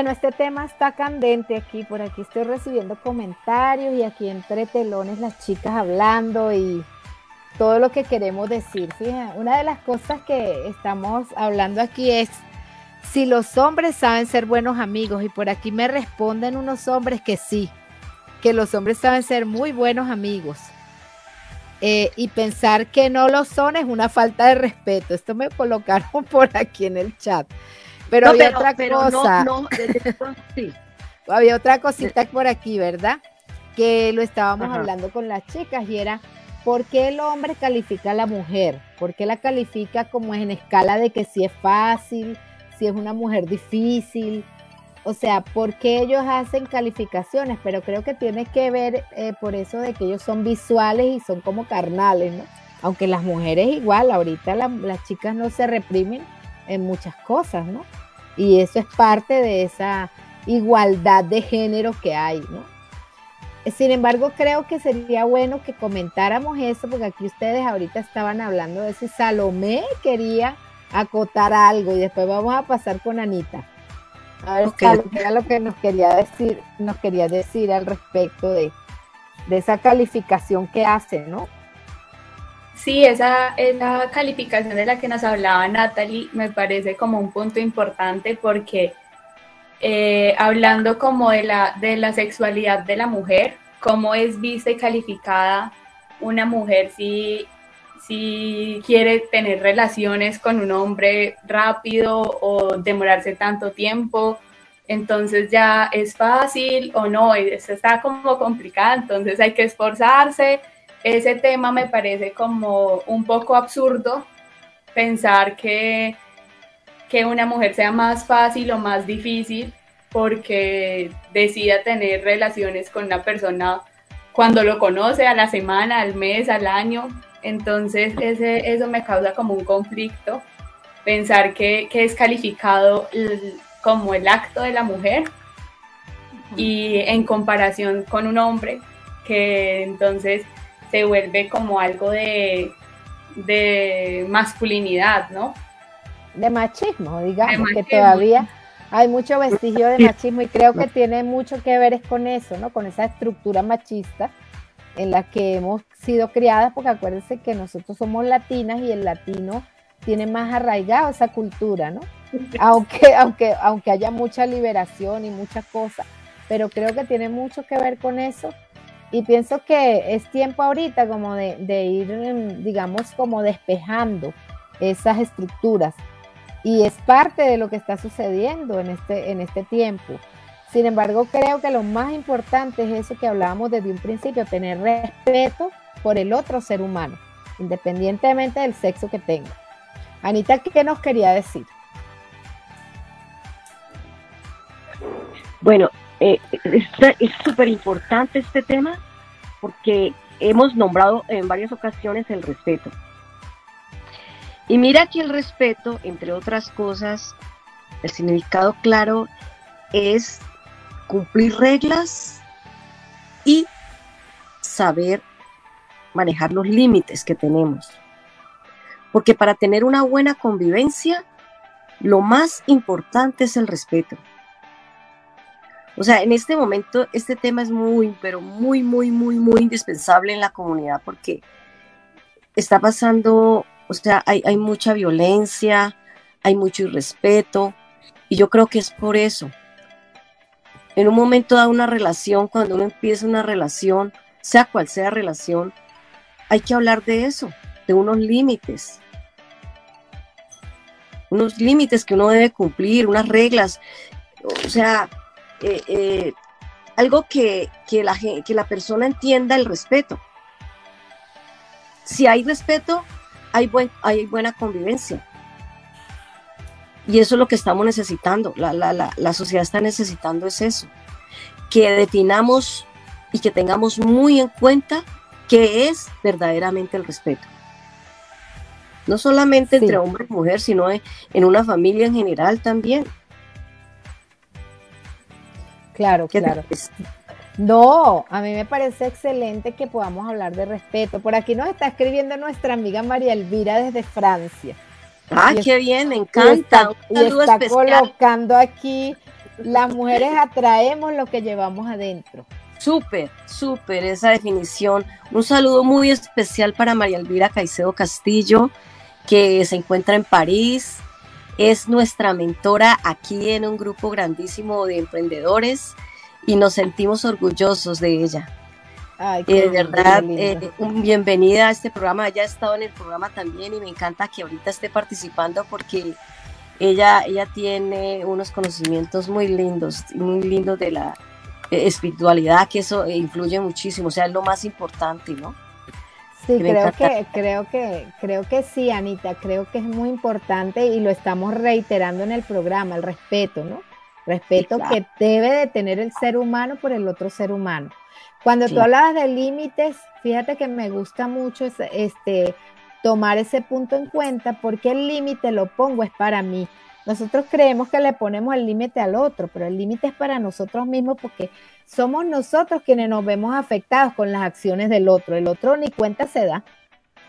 Bueno, este tema está candente aquí, por aquí estoy recibiendo comentarios y aquí entre telones las chicas hablando y todo lo que queremos decir. Fíjense, una de las cosas que estamos hablando aquí es si los hombres saben ser buenos amigos y por aquí me responden unos hombres que sí, que los hombres saben ser muy buenos amigos. Eh, y pensar que no lo son es una falta de respeto. Esto me colocaron [laughs] por aquí en el chat. Pero No, había pero- otra pero no- cosa. no, desde- sí. [laughs] Había otra cosita por aquí, ¿verdad? Que lo estábamos Ajá. hablando con las chicas y era, ¿por qué el hombre califica a la mujer? ¿Por qué la califica como en escala de que si es fácil, si es una mujer difícil? O sea, ¿por qué ellos hacen calificaciones? Pero creo que tiene que ver eh, por eso de que ellos son visuales y son como carnales, ¿no? Aunque las mujeres igual, ahorita la- las chicas no se reprimen en muchas cosas, ¿no? Y eso es parte de esa igualdad de género que hay, ¿no? Sin embargo, creo que sería bueno que comentáramos eso, porque aquí ustedes ahorita estaban hablando de si Salomé quería acotar algo y después vamos a pasar con Anita. A ver, Ok. Salo, ¿qué era lo que nos quería decir, nos quería decir al respecto de, de esa calificación que hace, ¿no? Sí, esa, esa calificación de la que nos hablaba Natalie me parece como un punto importante porque eh, hablando como de la, de la sexualidad de la mujer, cómo es vista y calificada una mujer si, si quiere tener relaciones con un hombre rápido o demorarse tanto tiempo, entonces ya es fácil o no, eso está como complicada, entonces hay que esforzarse ese tema me parece como un poco absurdo pensar que, que una mujer sea más fácil o más difícil porque decida tener relaciones con una persona cuando lo conoce, a la semana, al mes, al año. Entonces ese, eso me causa como un conflicto, pensar que, que es calificado el- como el acto de la mujer y en comparación con un hombre, que entonces se vuelve como algo de, de masculinidad, ¿no? de machismo, digamos, De que todavía hay mucho vestigio de machismo y creo que tiene mucho que ver es con eso, ¿no? Con esa estructura machista en la que hemos sido criadas, porque acuérdense que nosotros somos latinas y el latino tiene más arraigado esa cultura, ¿no? [laughs] Aunque, aunque, aunque haya mucha liberación y muchas cosas, pero creo que tiene mucho que ver con eso. Y pienso que es tiempo ahorita como de, ir, em, digamos, como despejando esas estructuras y es parte de lo que está sucediendo en este, en este tiempo. Sin embargo, creo que lo más importante es eso que hablábamos desde un principio, tener respeto por el otro ser humano, independientemente del sexo que tenga. Anita, ¿qué nos quería decir? Bueno, eh, es súper importante este tema porque hemos nombrado en varias ocasiones el respeto. Y mira que el respeto, entre otras cosas, el significado claro es cumplir reglas y saber manejar los límites que tenemos. Porque para tener una buena convivencia, lo más importante es el respeto. O sea, en este momento este tema es muy, pero muy, muy, muy, muy indispensable en la comunidad porque está pasando, o sea, hay, mucha violencia, hay mucho irrespeto y yo creo que es por eso. En un momento da una relación, cuando uno empieza una relación, sea cual sea relación, hay que hablar de eso, de unos límites. Unos límites que uno debe cumplir, unas reglas. O sea, eh, eh, algo que, que, la, que la persona entienda el respeto. Si hay respeto, hay, buen, hay buena convivencia. Y eso es lo que estamos necesitando. La, la, la, la sociedad está necesitando es eso. Que definamos y que tengamos muy en cuenta qué es verdaderamente el respeto. No solamente Sí. entre hombre y mujer, sino en, en una familia en general también. Claro, ¿Qué te claro. No, a mí me parece excelente que podamos hablar de respeto. Por aquí nos está escribiendo nuestra amiga María Elvira desde Francia. Ah, Y es- qué bien, me Y encanta. está, Un y está colocando aquí las mujeres atraemos lo que llevamos adentro. Súper, súper esa definición. Un saludo muy especial para María Elvira Caicedo Castillo, que se encuentra en París. Es nuestra mentora aquí en un grupo grandísimo de emprendedores y nos sentimos orgullosos de ella. Ay, Y qué de verdad, eh, un- bienvenida a este programa. Ella ha estado en el programa también y me encanta que ahorita esté participando porque ella, ella tiene unos conocimientos muy lindos, muy lindos de la eh, espiritualidad, que eso eh, influye muchísimo, o sea, es lo más importante, ¿no? Sí, que creo que, creo que, creo que sí, Anita, creo que es muy importante y lo estamos reiterando en el programa, el respeto, ¿no? Respeto claro. que debe de tener el ser humano por el otro ser humano. Cuando tú Sí. hablabas de límites, fíjate que me gusta mucho ese- este, tomar ese punto en cuenta porque el límite lo pongo es para mí. Nosotros creemos que le ponemos el límite al otro, pero el límite es para nosotros mismos porque somos nosotros quienes nos vemos afectados con las acciones del otro. El otro ni cuenta se da.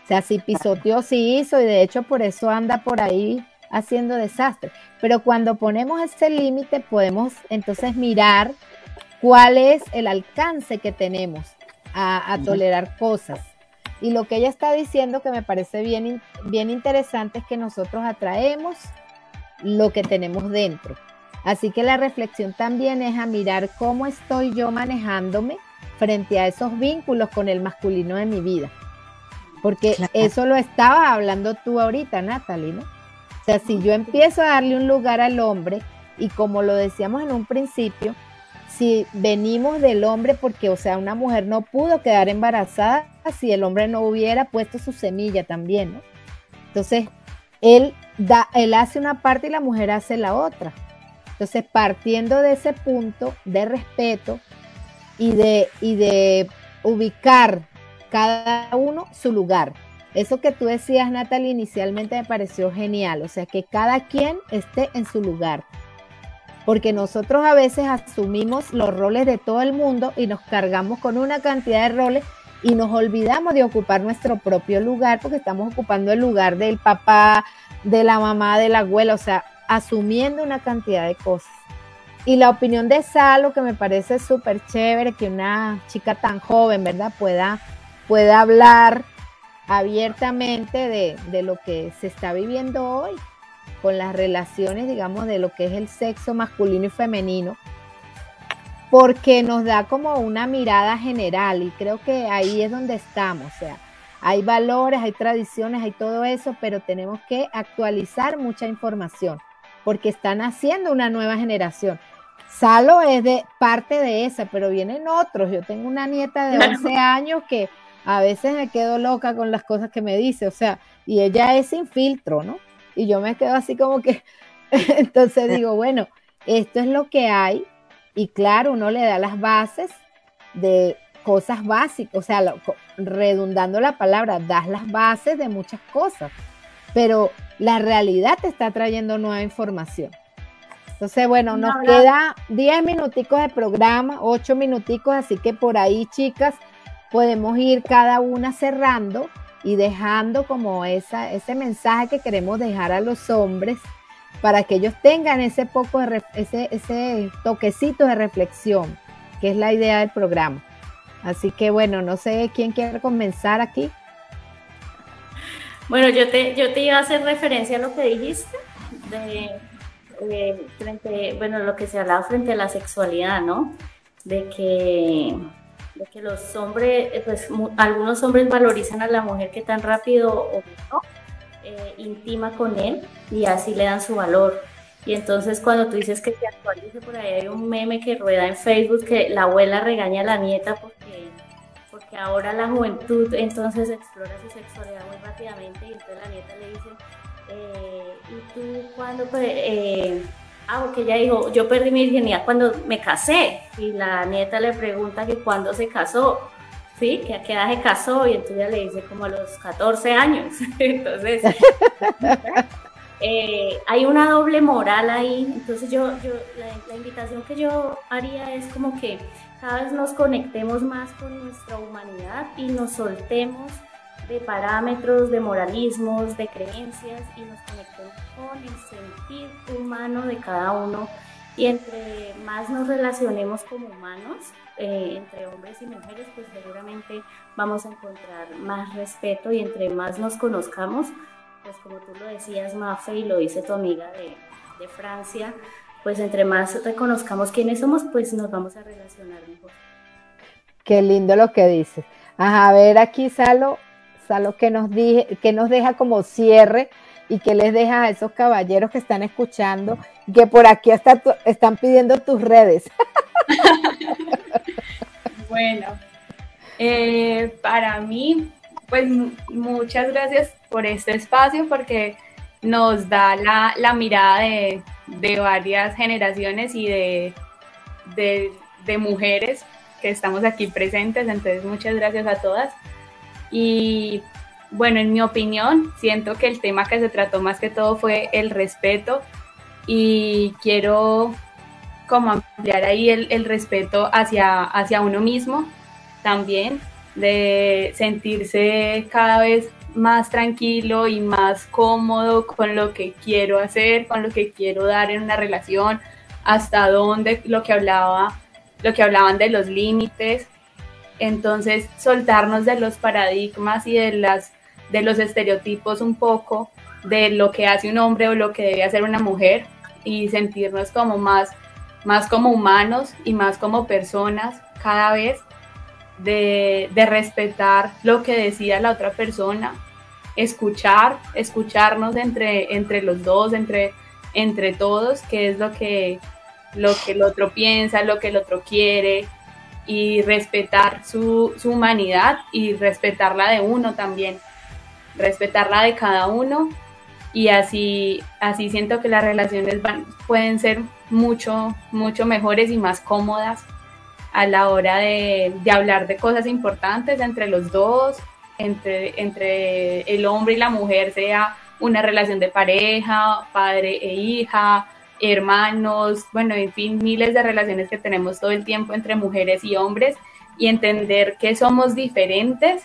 O sea, si pisoteó, sí hizo y de hecho por eso anda por ahí haciendo desastre. Pero cuando ponemos ese límite podemos entonces mirar cuál es el alcance que tenemos a, tolerar cosas. Y lo que ella está diciendo que me parece bien, bien interesante es que nosotros atraemos lo que tenemos dentro. Así que la reflexión también es a mirar cómo estoy yo manejándome frente a esos vínculos con el masculino de mi vida. Porque Claro. eso lo estabas hablando tú ahorita, Natalie, ¿no? O sea, si yo empiezo a darle un lugar al hombre, y como lo decíamos en un principio, si venimos del hombre, porque, o sea, una mujer no pudo quedar embarazada si el hombre no hubiera puesto su semilla también, ¿no? Entonces, él, da, él hace una parte y la mujer hace la otra. Entonces, partiendo de ese punto de respeto y de, y de ubicar cada uno su lugar. Eso que tú decías, Natalie, inicialmente me pareció genial. O sea, que cada quien esté en su lugar. Porque nosotros a veces asumimos los roles de todo el mundo y nos cargamos con una cantidad de roles y nos olvidamos de ocupar nuestro propio lugar porque estamos ocupando el lugar del papá, de la mamá, de la abuela, o sea, asumiendo una cantidad de cosas. Y la opinión de Salo, que me parece súper chévere que una chica tan joven, ¿verdad?, pueda, pueda hablar abiertamente de, de lo que se está viviendo hoy con las relaciones, digamos, de lo que es el sexo masculino y femenino, porque nos da como una mirada general y creo que ahí es donde estamos, o sea, hay valores, hay tradiciones, hay todo eso, pero tenemos que actualizar mucha información porque están haciendo una nueva generación. Salo es de parte de esa, pero vienen otros. Yo tengo una nieta de Claro. 11 años que a veces me quedo loca con las cosas que me dice, o sea, y ella es sin filtro, ¿no? Y yo me quedo así como que, [laughs] entonces digo, bueno, esto es lo que hay y claro, uno le da las bases de cosas básicas, o sea, lo- redundando la palabra, das las bases de muchas cosas, pero la realidad te está trayendo nueva información. Entonces, bueno, nos queda 10 minuticos de programa, 8 minuticos, así que por ahí, chicas, podemos ir cada una cerrando y dejando como esa, ese mensaje que queremos dejar a los hombres para que ellos tengan ese poco de ese, ese toquecito de reflexión, que es la idea del programa. Así que bueno, no sé quién quiere comenzar aquí. Bueno, yo te, yo te iba a hacer referencia a lo que dijiste, de, frente, bueno, lo que se hablaba frente a la sexualidad, ¿no? De que, los hombres, eh, pues algunos hombres valorizan a la mujer que tan rápido o eh, intima con él y así le dan su valor. Y entonces cuando tú dices que se actualice, por ahí hay un meme que rueda en Facebook que la abuela regaña a la nieta porque porque ahora la juventud entonces explora su sexualidad muy rápidamente y entonces la nieta le dice, eh, ¿y tú cuándo? Eh, ah, porque ella dijo, yo perdí mi virginidad cuando me casé y la nieta le pregunta que cuándo se casó, ¿sí? Que a qué edad se casó y entonces ella le dice como a los 14 años, [laughs] entonces... [laughs] eh, hay una doble moral ahí, entonces yo, yo la invitación que yo haría es como que cada vez nos conectemos más con nuestra humanidad y nos soltemos de parámetros, de moralismos, de creencias y nos conectemos con el sentir humano de cada uno. Y entre más nos relacionemos como humanos, eh, entre hombres y mujeres, pues seguramente vamos a encontrar más respeto y entre más nos conozcamos, pues como tú lo decías, Mafe, y lo dice tu amiga de, de Francia, pues entre más reconozcamos quiénes somos, pues nos vamos a relacionar mejor. Qué lindo lo que dices. Ajá, a ver aquí, Salo, Salo que nos, dije, que nos deja como cierre y que les deja a esos caballeros que están escuchando, que por aquí hasta tu- están pidiendo tus redes. [laughs] Bueno, eh, para mí, pues mu- muchas gracias por este espacio porque nos da la, mirada de, varias generaciones y de mujeres que estamos aquí presentes. Entonces, muchas gracias a todas. Y bueno, en mi opinión, siento que el tema que se trató más que todo fue el respeto y quiero como ampliar ahí el, el respeto hacia, hacia uno mismo también, de sentirse cada vez más tranquilo y más cómodo con lo que quiero hacer, con lo que quiero dar en una relación, hasta dónde lo que hablaba, lo que hablaban de los límites. Entonces, soltarnos de los paradigmas y de las de los estereotipos un poco de lo que hace un hombre o lo que debe hacer una mujer y sentirnos como más más como humanos y más como personas cada vez, de, respetar lo que decida la otra persona, escuchar, escucharnos entre, entre los dos, entre, entre todos, qué es lo que, lo que el otro piensa, lo que el otro quiere, y respetar su, su humanidad y respetarla de uno también, respetarla de cada uno. Y así, así siento que las relaciones pueden ser mucho, mucho mejores y más cómodas a la hora de, hablar de cosas importantes entre los dos, entre, entre el hombre y la mujer, sea una relación de pareja, padre e hija, hermanos, bueno, en fin, miles de relaciones que tenemos todo el tiempo entre mujeres y hombres y entender que somos diferentes,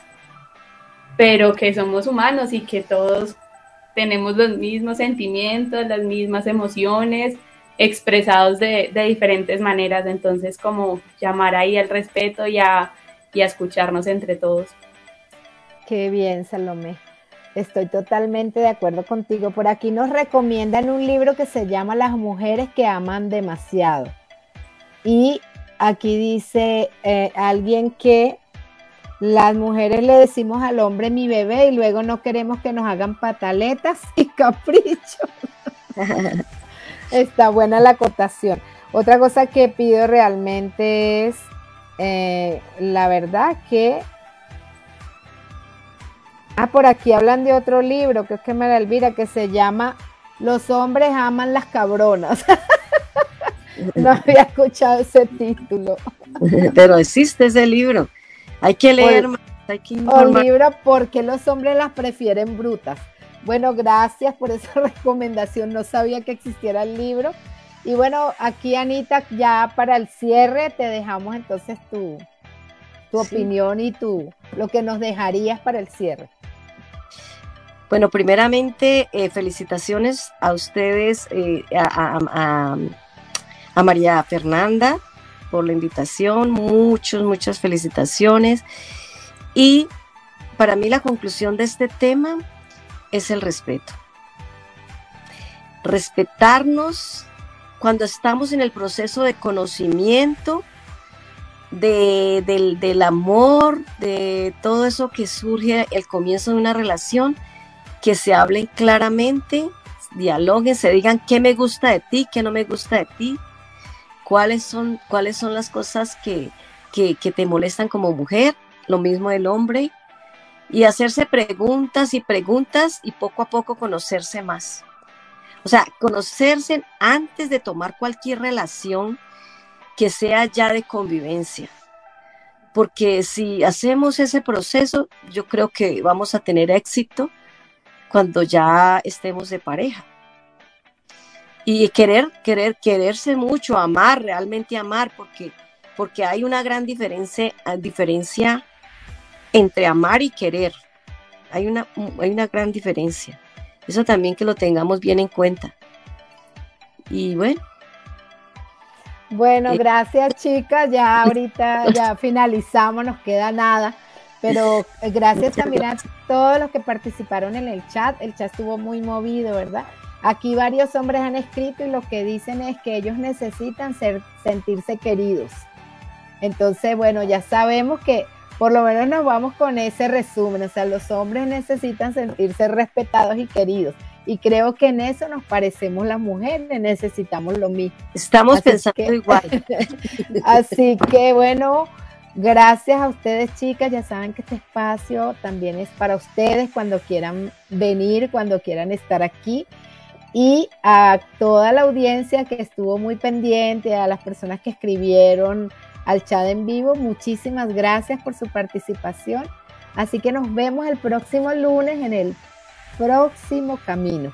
pero que somos humanos y que todos tenemos los mismos sentimientos, las mismas emociones expresados de, de diferentes maneras. Entonces, como llamar ahí al respeto y a, y a escucharnos entre todos. Qué bien, Salomé. Estoy totalmente de acuerdo contigo. Por aquí nos recomiendan un libro que se llama Las mujeres que aman demasiado. Y aquí dice eh, alguien que las mujeres le decimos al hombre mi bebé y luego no queremos que nos hagan pataletas y [laughs] caprichos. [laughs] Está buena la acotación. Otra cosa que pido realmente es, eh, la verdad que... Ah, por aquí hablan de otro libro, que es que me la Elvira, que se llama Los hombres aman las cabronas. [laughs] no había escuchado ese título. [laughs] Pero existe ese libro. Hay que leer más, hay que O informar. libro ¿Por qué los hombres las prefieren brutas? Bueno, gracias por esa [laughs] recomendación. No sabía que existiera el libro. Y bueno, aquí Anita, ya para el cierre te dejamos entonces tu, tu Sí. opinión y tu lo que nos dejarías para el cierre. Bueno, primeramente, eh, felicitaciones a ustedes, eh, a, a- a- a María Fernanda por la invitación, muchas, muchas felicitaciones. Y para mí la conclusión de este tema es el respeto. Respetarnos cuando estamos en el proceso de conocimiento, de- del, del amor, de todo eso que surge el comienzo de una relación, que se hablen claramente, dialoguen, se digan qué me gusta de ti, qué no me gusta de ti, cuáles son, cuáles son las cosas que, que, que te molestan como mujer, lo mismo el hombre, y hacerse preguntas y preguntas y poco a poco conocerse más. O sea, conocerse antes de tomar cualquier relación que sea ya de convivencia. Porque si hacemos ese proceso, yo creo que vamos a tener éxito cuando ya estemos de pareja. Y querer, querer, quererse mucho, amar, realmente amar, porque, porque hay una gran diferencia, diferencia entre amar y querer. Hay una, hay una gran diferencia. Eso también que lo tengamos bien en cuenta. Y bueno, Bueno, gracias chicas. Ya [laughs] ahorita ya finalizamos, nos queda nada. Pero eh, gracias también a todos los que participaron en el chat. El chat estuvo muy movido, ¿verdad? Aquí varios hombres han escrito y lo que dicen es que ellos necesitan ser, sentirse queridos. Entonces, bueno, ya sabemos que por lo menos nos vamos con ese resumen. O sea, los hombres necesitan sentirse respetados y queridos. Y creo que en eso nos parecemos las mujeres, necesitamos lo mismo. Estamos Así pensando que- igual. [laughs] Así que bueno, gracias a ustedes chicas, ya saben que este espacio también es para ustedes cuando quieran venir, cuando quieran estar aquí. Y a toda la audiencia que estuvo muy pendiente, a las personas que escribieron al chat en vivo, muchísimas gracias por su participación. Así que nos vemos el próximo lunes en el próximo camino.